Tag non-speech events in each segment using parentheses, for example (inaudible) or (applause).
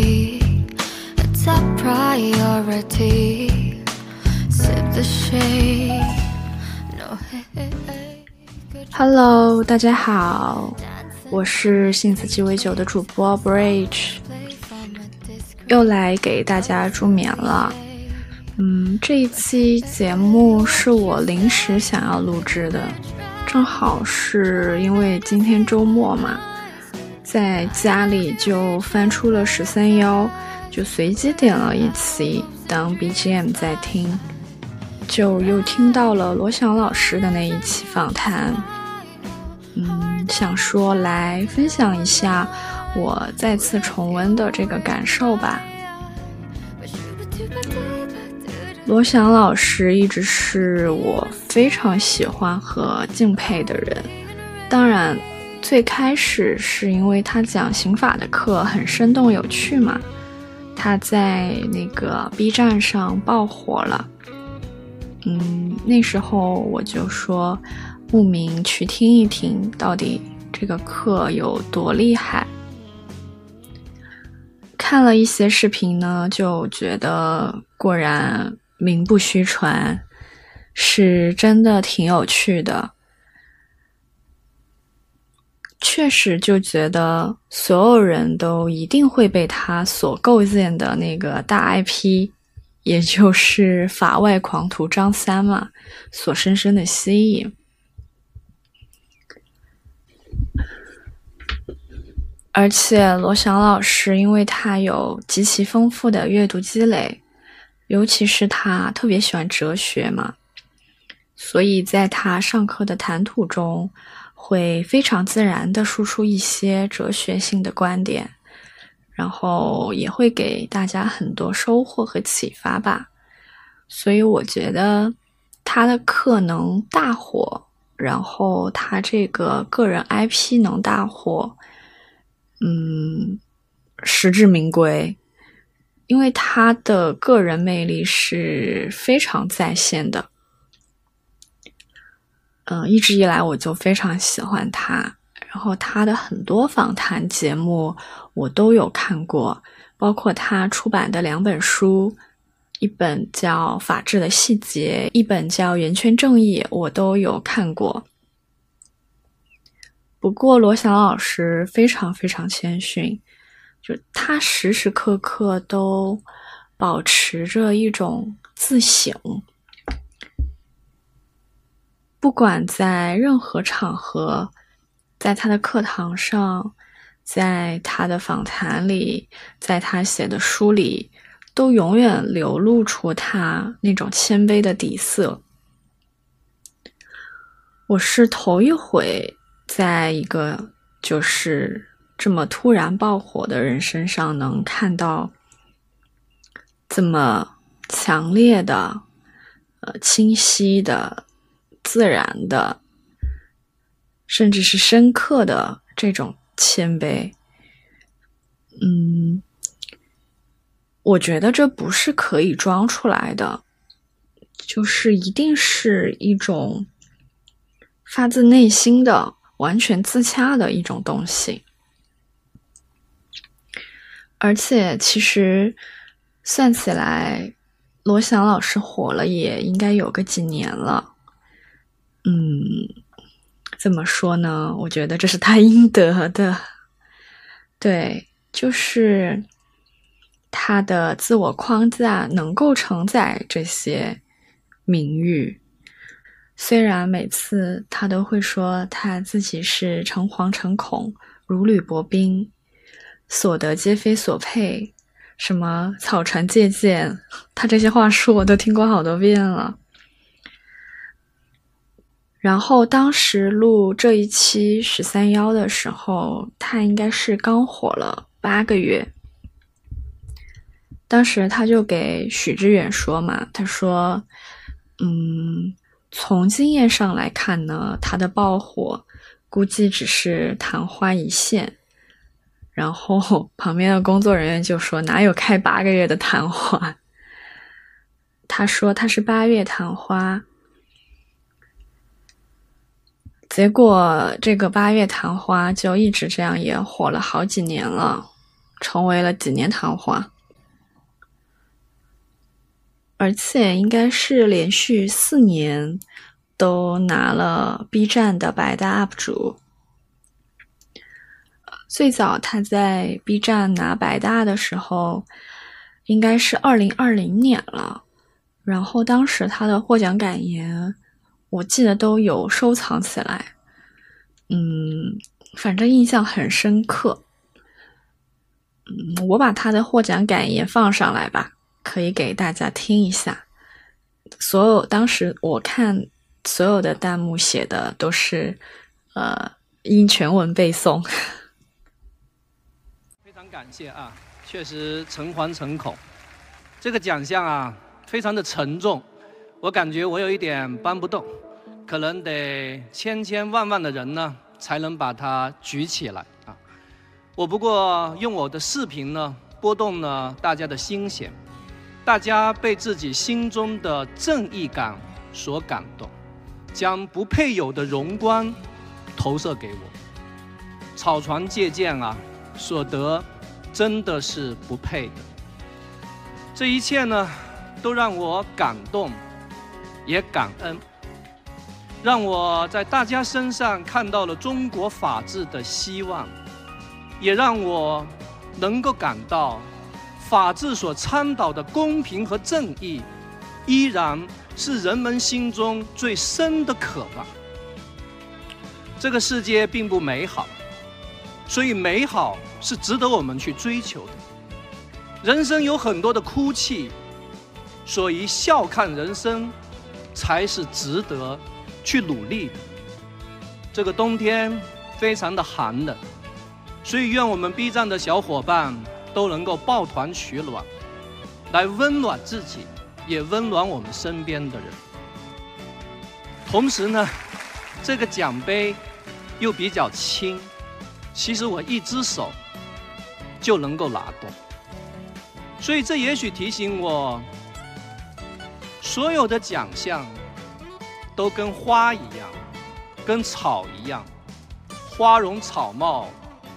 It's a priority. Sip the shade. No, hey, hey, Hello，大家好，我是杏子鸡尾酒的主播 Bridge，又来给大家助眠了。嗯，这一期节目是我临时想要录制的，正好是因为今天周末嘛，在家里就翻出了十三幺，就随机点了一期当 BGM 在听，就又听到了罗翔老师的那一期访谈。嗯，想说来分享一下我再次重温的这个感受吧。罗翔老师一直是我非常喜欢和敬佩的人。当然，最开始是因为他讲刑法的课很生动有趣嘛，他在那个 B 站上爆火了。嗯，那时候我就说，慕名去听一听，到底这个课有多厉害。看了一些视频呢，就觉得果然名不虚传，是真的挺有趣的。确实就觉得所有人都一定会被他所构建的那个大 IP，也就是法外狂徒张三嘛，所深深的吸引。而且罗翔老师，因为他有极其丰富的阅读积累，尤其是他特别喜欢哲学嘛，所以在他上课的谈吐中，会非常自然的输出一些哲学性的观点，然后也会给大家很多收获和启发吧。所以我觉得他的课能大火，然后他这个个人 IP 能大火。嗯，实至名归，因为他的个人魅力是非常在线的。嗯、一直以来我就非常喜欢他，然后他的很多访谈节目我都有看过，包括他出版的两本书，一本叫《法治的细节》，一本叫《圆圈正义》，我都有看过。不过罗翔老师非常非常谦逊，就他时时刻刻都保持着一种自省，不管在任何场合，在他的课堂上，在他的访谈里，在他写的书里，都永远流露出他那种谦卑的底色。我是头一回。在一个就是这么突然爆火的人身上，能看到这么强烈的、呃清晰的、自然的，甚至是深刻的这种谦卑。嗯，我觉得这不是可以装出来的，就是一定是一种发自内心的。完全自洽的一种东西，而且其实算起来，罗翔老师火了也应该有个几年了。嗯，怎么说呢？我觉得这是他应得的。对，就是他的自我框架能够承载这些名誉。虽然每次他都会说他自己是诚惶诚恐、如履薄冰，所得皆非所配，什么草船借箭，他这些话术我都听过好多遍了。然后当时录这一期十三幺的时候，他应该是刚火了八个月。当时他就给许知远说嘛，他说：“嗯。”从经验上来看呢，他的爆火估计只是昙花一现。然后 (laughs) 旁边的工作人员就说：“哪有开八个月的昙花？” (laughs) 他说他是八月昙花。结果这个八月昙花就一直这样也火了好几年了，成为了几年昙花，而且应该是连续四年都拿了 B 站的百大 UP 主。最早他在 B 站拿百大的时候，应该是二零二零年了，然后当时他的获奖感言。我记得都有收藏起来，嗯，反正印象很深刻。嗯，我把他的获奖感言放上来吧，可以给大家听一下。所有当时我看所有的弹幕写的都是，呃，因全文背诵。非常感谢啊，确实诚惶诚恐。这个奖项啊，非常的沉重。我感觉我有一点搬不动，可能得千千万万的人呢才能把它举起来啊！我不过用我的视频呢拨动了大家的心弦，大家被自己心中的正义感所感动，将不配有的荣光投射给我，草船借箭啊，所得真的是不配的。这一切呢，都让我感动。也感恩，让我在大家身上看到了中国法治的希望，也让我能够感到，法治所倡导的公平和正义，依然是人们心中最深的渴望。这个世界并不美好，所以美好是值得我们去追求的。人生有很多的哭泣，所以笑看人生。才是值得去努力的。这个冬天非常的寒冷，所以愿我们 B 站的小伙伴都能够抱团取暖，来温暖自己，也温暖我们身边的人。同时呢，这个奖杯又比较轻，其实我一只手就能够拿动，所以这也许提醒我。所有的奖项都跟花一样，跟草一样，花容草貌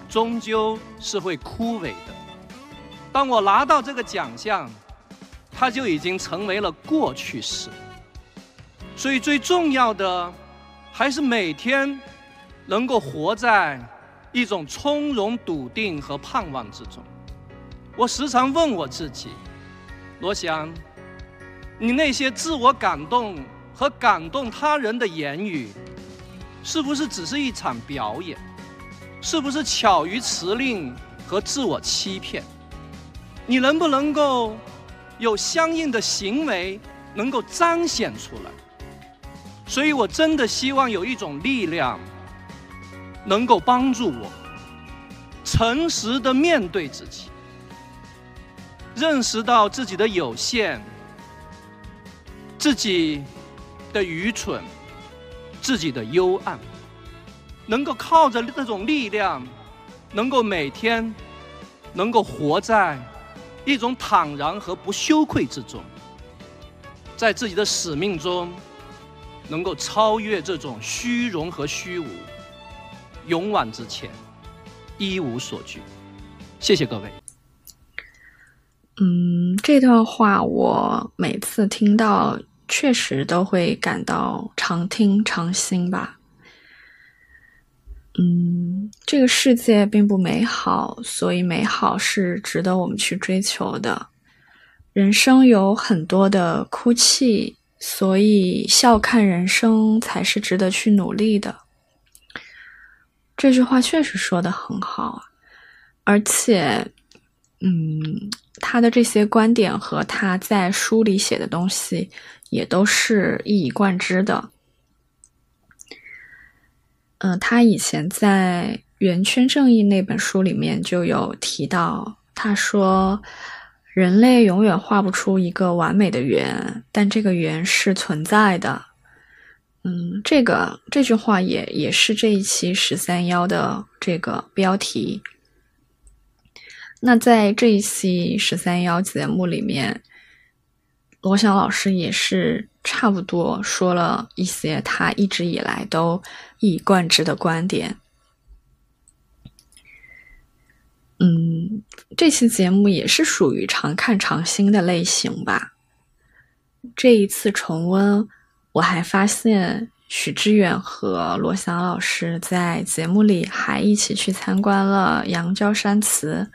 终究是会枯萎的。当我拿到这个奖项，它就已经成为了过去式。所以最重要的还是每天能够活在一种从容、笃定和盼望之中。我时常问我自己，罗翔。你那些自我感动和感动他人的言语，是不是只是一场表演？是不是巧于辞令和自我欺骗？你能不能够有相应的行为能够彰显出来？所以我真的希望有一种力量，能够帮助我诚实的面对自己，认识到自己的有限。自己的愚蠢，自己的幽暗，能够靠着这种力量，能够每天能够活在一种坦然和不羞愧之中，在自己的使命中，能够超越这种虚荣和虚无，勇往直前，一无所惧。谢谢各位。嗯，这段话我每次听到。确实都会感到常听常新吧。嗯，这个世界并不美好，所以美好是值得我们去追求的。人生有很多的哭泣，所以笑看人生才是值得去努力的。这句话确实说的很好，而且，嗯，他的这些观点和他在书里写的东西。也都是一以贯之的。嗯，他以前在《圆圈正义》那本书里面就有提到，他说：“人类永远画不出一个完美的圆，但这个圆是存在的。嗯，这个这句话也也是这一期十三幺的这个标题。那在这一期十三幺节目里面，罗翔老师也是差不多说了一些他一直以来都一以贯之的观点。嗯，这期节目也是属于常看常新的类型吧。这一次重温，我还发现许知远和罗翔老师在节目里还一起去参观了羊角山祠。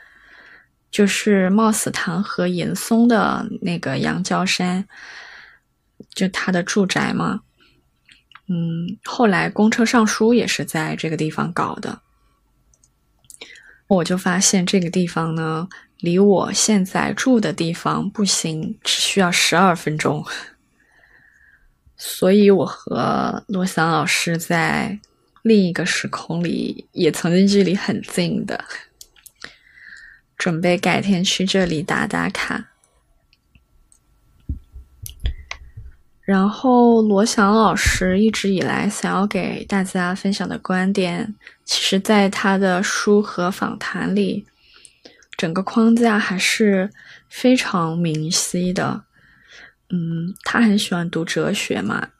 就是貌似弹劾严嵩的那个羊角山，就他的住宅嘛。嗯，后来公车上书也是在这个地方搞的。我就发现这个地方呢，离我现在住的地方步行只需要十二分钟。所以我和罗翔老师在另一个时空里也曾经距离很近的。准备改天去这里打打卡。然后罗翔老师一直以来想要给大家分享的观点，其实在他的书和访谈里，整个框架还是非常明晰的。嗯，他很喜欢读哲学嘛，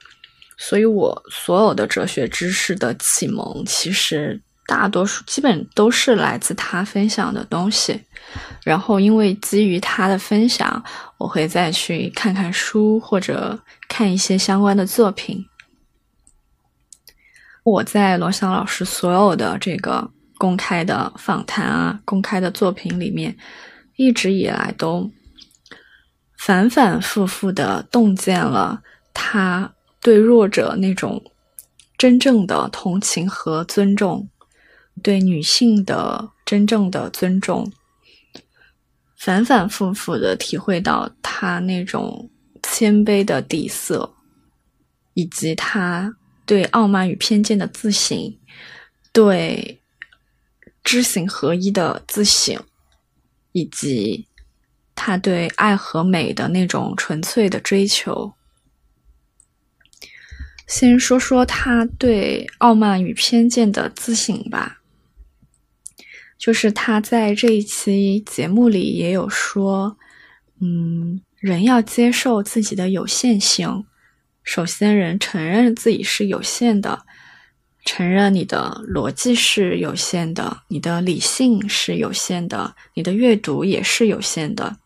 所以我所有的哲学知识的启蒙，其实。大多数基本都是来自他分享的东西，然后因为基于他的分享，我会再去看看书或者看一些相关的作品。我在罗翔老师所有的这个公开的访谈啊、公开的作品里面，一直以来都反反复复的洞见了他对弱者那种真正的同情和尊重。对女性的真正的尊重，反反复复的体会到他那种谦卑的底色，以及他对傲慢与偏见的自省，对知行合一的自省，以及他对爱和美的那种纯粹的追求。先说说他对傲慢与偏见的自省吧。就是他在这一期节目里也有说，嗯，人要接受自己的有限性。首先，人承认自己是有限的，承认你的逻辑是有限的，你的理性是有限的，你的阅读也是有限的，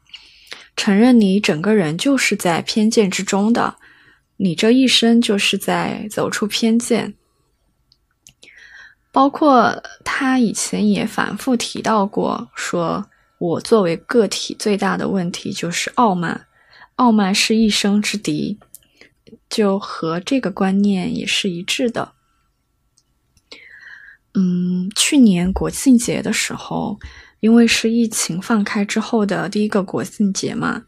承认你整个人就是在偏见之中的，你这一生就是在走出偏见。包括他以前也反复提到过，说我作为个体最大的问题就是傲慢，傲慢是一生之敌，就和这个观念也是一致的。嗯，去年国庆节的时候，因为是疫情放开之后的第一个国庆节嘛，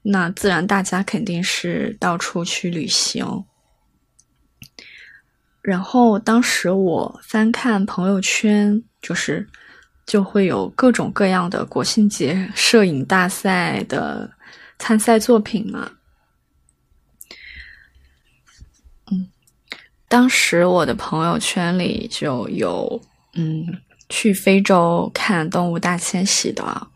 那自然大家肯定是到处去旅行。然后当时我翻看朋友圈，就是就会有各种各样的国庆节摄影大赛的参赛作品嘛。嗯，当时我的朋友圈里就有，嗯，去非洲看动物大迁徙的，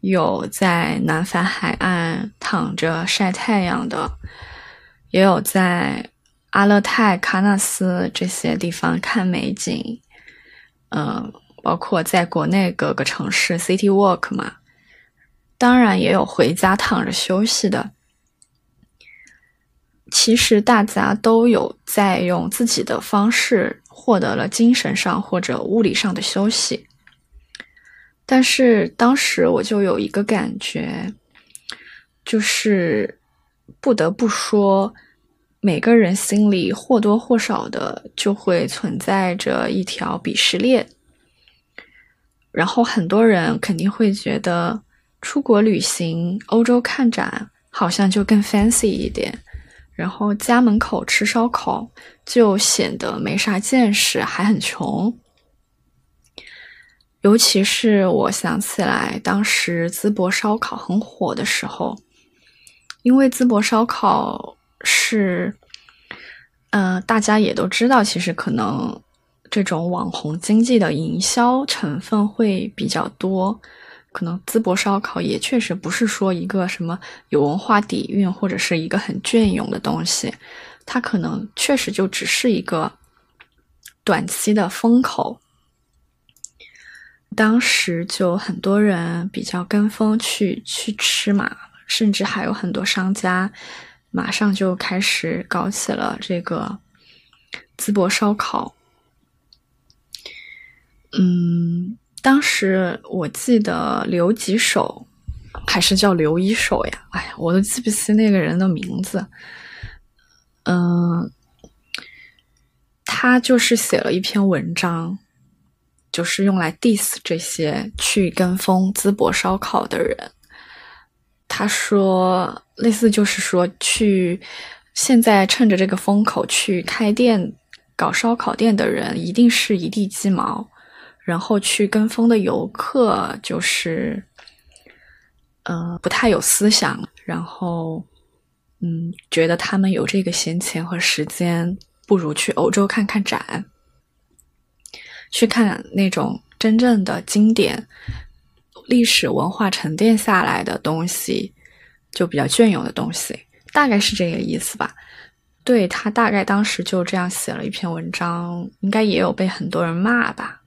有在南法海岸躺着晒太阳的，也有在。阿勒泰、喀纳斯这些地方看美景，嗯，包括在国内各个城市 city walk 嘛，当然也有回家躺着休息的。其实大家都有在用自己的方式获得了精神上或者物理上的休息，但是当时我就有一个感觉，就是不得不说。每个人心里或多或少的就会存在着一条鄙视链，然后很多人肯定会觉得出国旅行、欧洲看展好像就更 fancy 一点，然后家门口吃烧烤就显得没啥见识，还很穷。尤其是我想起来当时淄博烧烤很火的时候，因为淄博烧烤。是，嗯，大家也都知道，其实可能这种网红经济的营销成分会比较多。可能淄博烧烤也确实不是说一个什么有文化底蕴或者是一个很隽永的东西，它可能确实就只是一个短期的风口。当时就很多人比较跟风去去吃嘛，甚至还有很多商家马上就开始搞起了这个淄博烧烤。嗯，当时我记得刘几手还是叫刘一手呀？哎呀，我都记不起那个人的名字。嗯，他就是写了一篇文章。就是用来 diss 这些去跟风淄博烧烤的人。他说，类似就是说，去现在趁着这个风口去开店搞烧烤店的人，一定是一地鸡毛。然后去跟风的游客，就是，呃，不太有思想。然后，嗯，觉得他们有这个闲钱和时间，不如去欧洲看看展。去看那种真正的经典、历史文化沉淀下来的东西，就比较隽永的东西，大概是这个意思吧。对他大概当时就这样写了一篇文章，应该也有被很多人骂吧。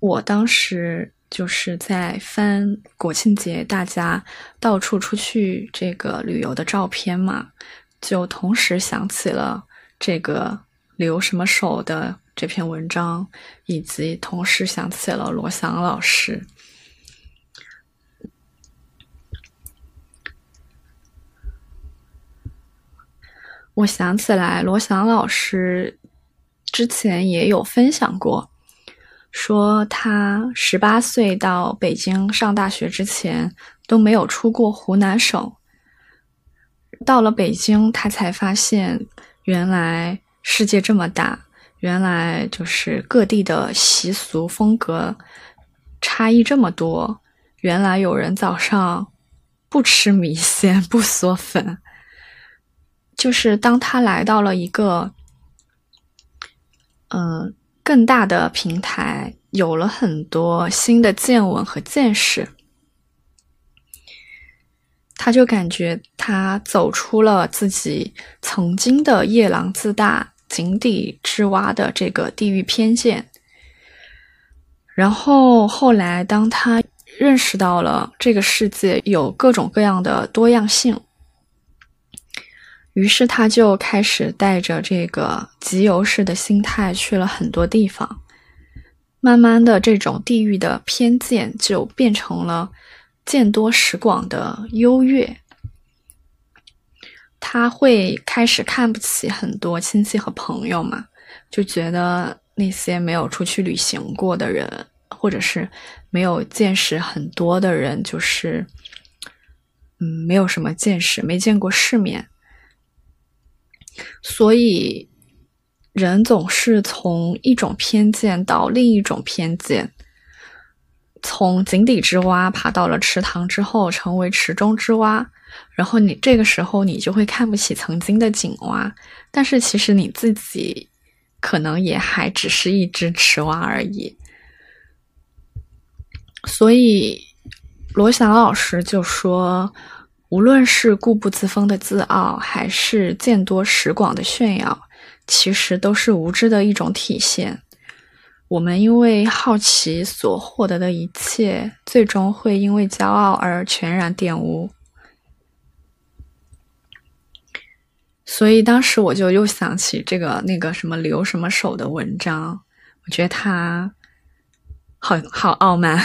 我当时就是在翻国庆节大家到处出去这个旅游的照片嘛，就同时想起了这个。留什么手的这篇文章，以及同时想起了罗翔老师。我想起来，罗翔老师之前也有分享过，说他十八岁到北京上大学之前都没有出过湖南省，到了北京，他才发现原来。世界这么大，原来就是各地的习俗风格差异这么多。原来有人早上不吃米线、不嗦粉。(laughs) 就是当他来到了一个嗯更大的平台，有了很多新的见闻和见识，他就感觉他走出了自己曾经的夜郎自大。井底之蛙的这个地域偏见，然后后来当他认识到了这个世界有各种各样的多样性，于是他就开始带着这个集邮式的心态去了很多地方，慢慢的这种地域的偏见就变成了见多识广的优越。他会开始看不起很多亲戚和朋友嘛，就觉得那些没有出去旅行过的人，或者是没有见识很多的人，就是嗯，没有什么见识，没见过世面。所以，人总是从一种偏见到另一种偏见，从井底之蛙爬到了池塘之后，成为池中之蛙。然后你这个时候你就会看不起曾经的井蛙，但是其实你自己可能也还只是一只池蛙而已。所以罗翔老师就说，无论是固步自封的自傲，还是见多识广的炫耀，其实都是无知的一种体现。我们因为好奇所获得的一切，最终会因为骄傲而全然玷污。所以当时我就又想起这个那个什么留什么手的文章，我觉得他好好傲慢。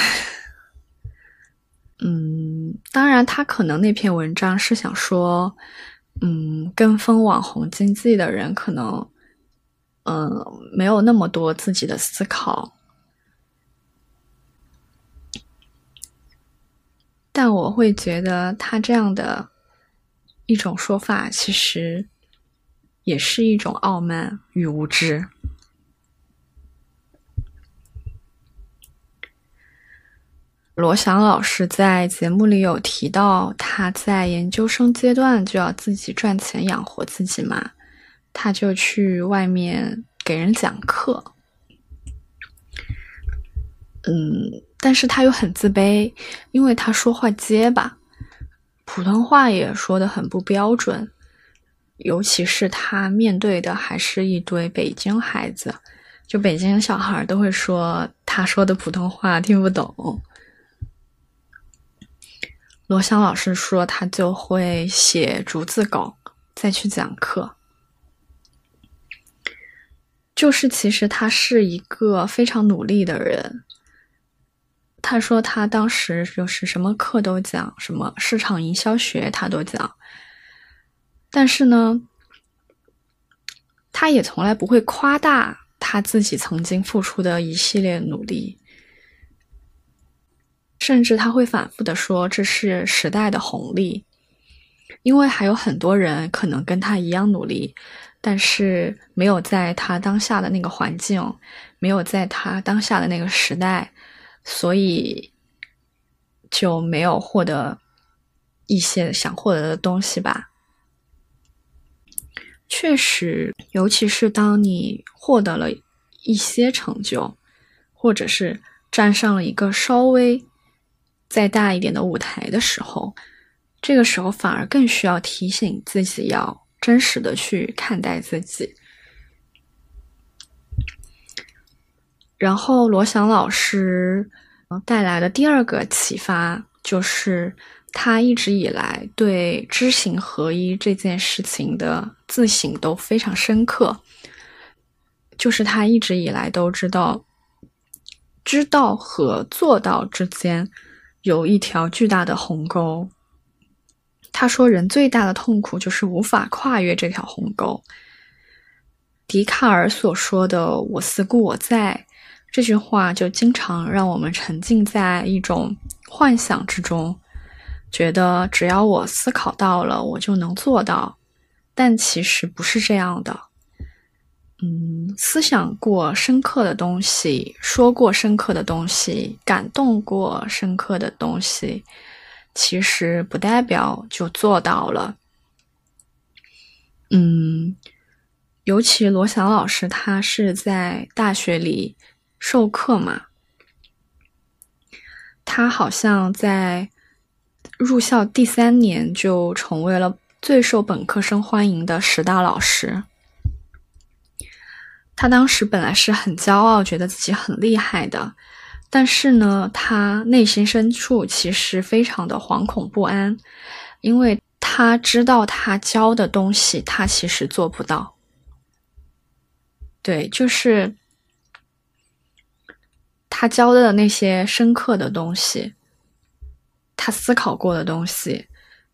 (laughs) 嗯，当然他可能那篇文章是想说，嗯，跟风网红经济的人可能，嗯，没有那么多自己的思考。但我会觉得他这样的一种说法，其实。也是一种傲慢与无知。罗翔老师在节目里有提到，他在研究生阶段就要自己赚钱养活自己嘛，他就去外面给人讲课。嗯，但是他又很自卑，因为他说话结巴，普通话也说的很不标准。尤其是他面对的还是一堆北京孩子，就北京小孩都会说他说的普通话听不懂。罗翔老师说他就会写逐字稿再去讲课，就是其实他是一个非常努力的人。他说他当时就是什么课都讲，什么市场营销学他都讲。但是呢，他也从来不会夸大他自己曾经付出的一系列努力，甚至他会反复的说这是时代的红利，因为还有很多人可能跟他一样努力，但是没有在他当下的那个环境，没有在他当下的那个时代，所以就没有获得一些想获得的东西吧。确实，尤其是当你获得了一些成就，或者是站上了一个稍微再大一点的舞台的时候，这个时候反而更需要提醒自己要真实的去看待自己。然后，罗翔老师带来的第二个启发就是。他一直以来对知行合一这件事情的自省都非常深刻，就是他一直以来都知道，知道和做到之间有一条巨大的鸿沟。他说，人最大的痛苦就是无法跨越这条鸿沟。笛卡尔所说的“我思故我在”这句话，就经常让我们沉浸在一种幻想之中。觉得只要我思考到了，我就能做到，但其实不是这样的。嗯，思想过深刻的东西，说过深刻的东西，感动过深刻的东西，其实不代表就做到了。嗯，尤其罗翔老师，他是在大学里授课嘛，他好像在。入校第三年就成为了最受本科生欢迎的十大老师。他当时本来是很骄傲，觉得自己很厉害的，但是呢，他内心深处其实非常的惶恐不安，因为他知道他教的东西他其实做不到。对，就是他教的那些深刻的东西。他思考过的东西，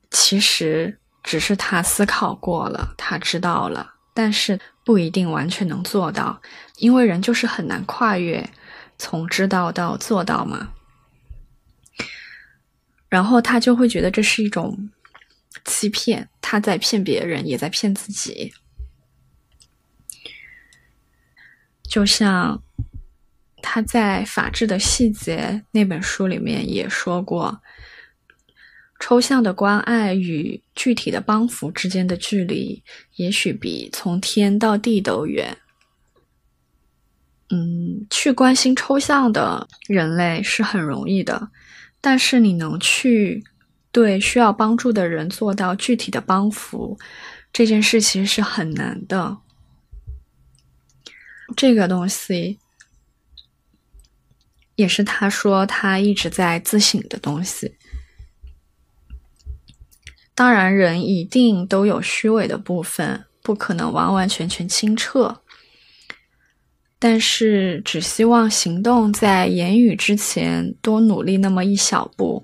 其实只是他思考过了，他知道了，但是不一定完全能做到，因为人就是很难跨越从知道到做到嘛。然后他就会觉得这是一种欺骗，他在骗别人，也在骗自己。就像他在《法治的细节》那本书里面也说过。抽象的关爱与具体的帮扶之间的距离，也许比从天到地都远。嗯，去关心抽象的人类是很容易的，但是你能去对需要帮助的人做到具体的帮扶，这件事其实是很难的。这个东西也是他说他一直在自省的东西。当然，人一定都有虚伪的部分，不可能完完全全清澈。但是，只希望行动在言语之前多努力那么一小步，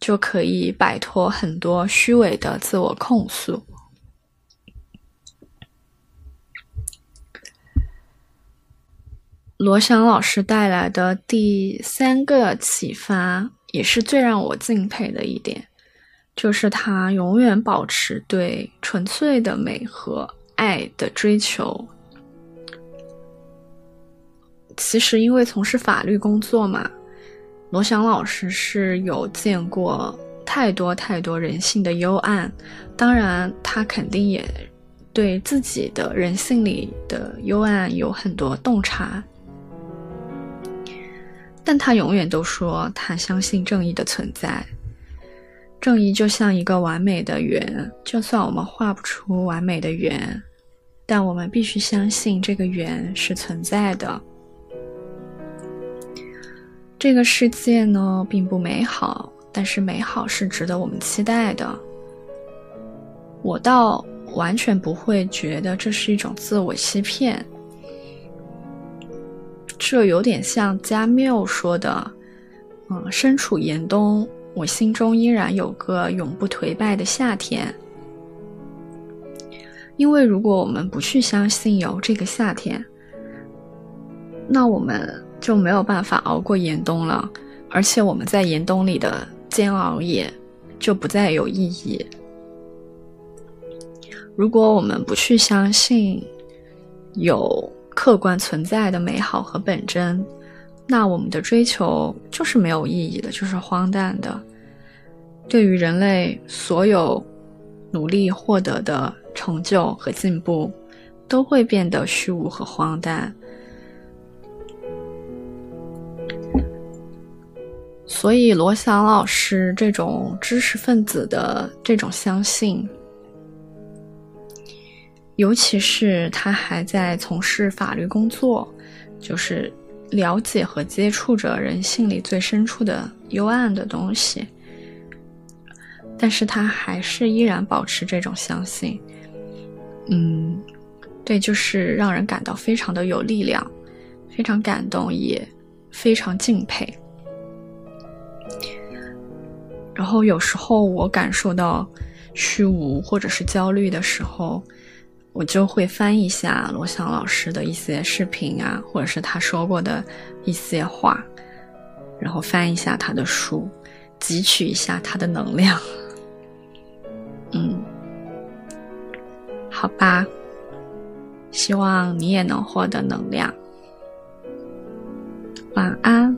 就可以摆脱很多虚伪的自我控诉。罗翔老师带来的第三个启发，也是最让我敬佩的一点。就是他永远保持对纯粹的美和爱的追求。其实，因为从事法律工作嘛，罗翔老师是有见过太多太多人性的幽暗，当然他肯定也对自己的人性里的幽暗有很多洞察，但他永远都说他相信正义的存在。正义就像一个完美的圆，就算我们画不出完美的圆，但我们必须相信这个圆是存在的。这个世界呢，并不美好，但是美好是值得我们期待的。我倒完全不会觉得这是一种自我欺骗，这有点像加缪说的：“嗯，身处严冬。”我心中依然有个永不颓败的夏天，因为如果我们不去相信有这个夏天，那我们就没有办法熬过严冬了，而且我们在严冬里的煎熬也就不再有意义。如果我们不去相信有客观存在的美好和本真，那我们的追求就是没有意义的，就是荒诞的。对于人类所有努力获得的成就和进步，都会变得虚无和荒诞。所以，罗翔老师这种知识分子的这种相信，尤其是他还在从事法律工作，就是了解和接触着人性里最深处的幽暗的东西。但是他还是依然保持这种相信，嗯，对，就是让人感到非常的有力量，非常感动，也非常敬佩。然后有时候我感受到虚无或者是焦虑的时候，我就会翻一下罗翔老师的一些视频啊，或者是他说过的一些话，然后翻一下他的书，汲取一下他的能量。嗯，好吧，希望你也能获得能量。晚安。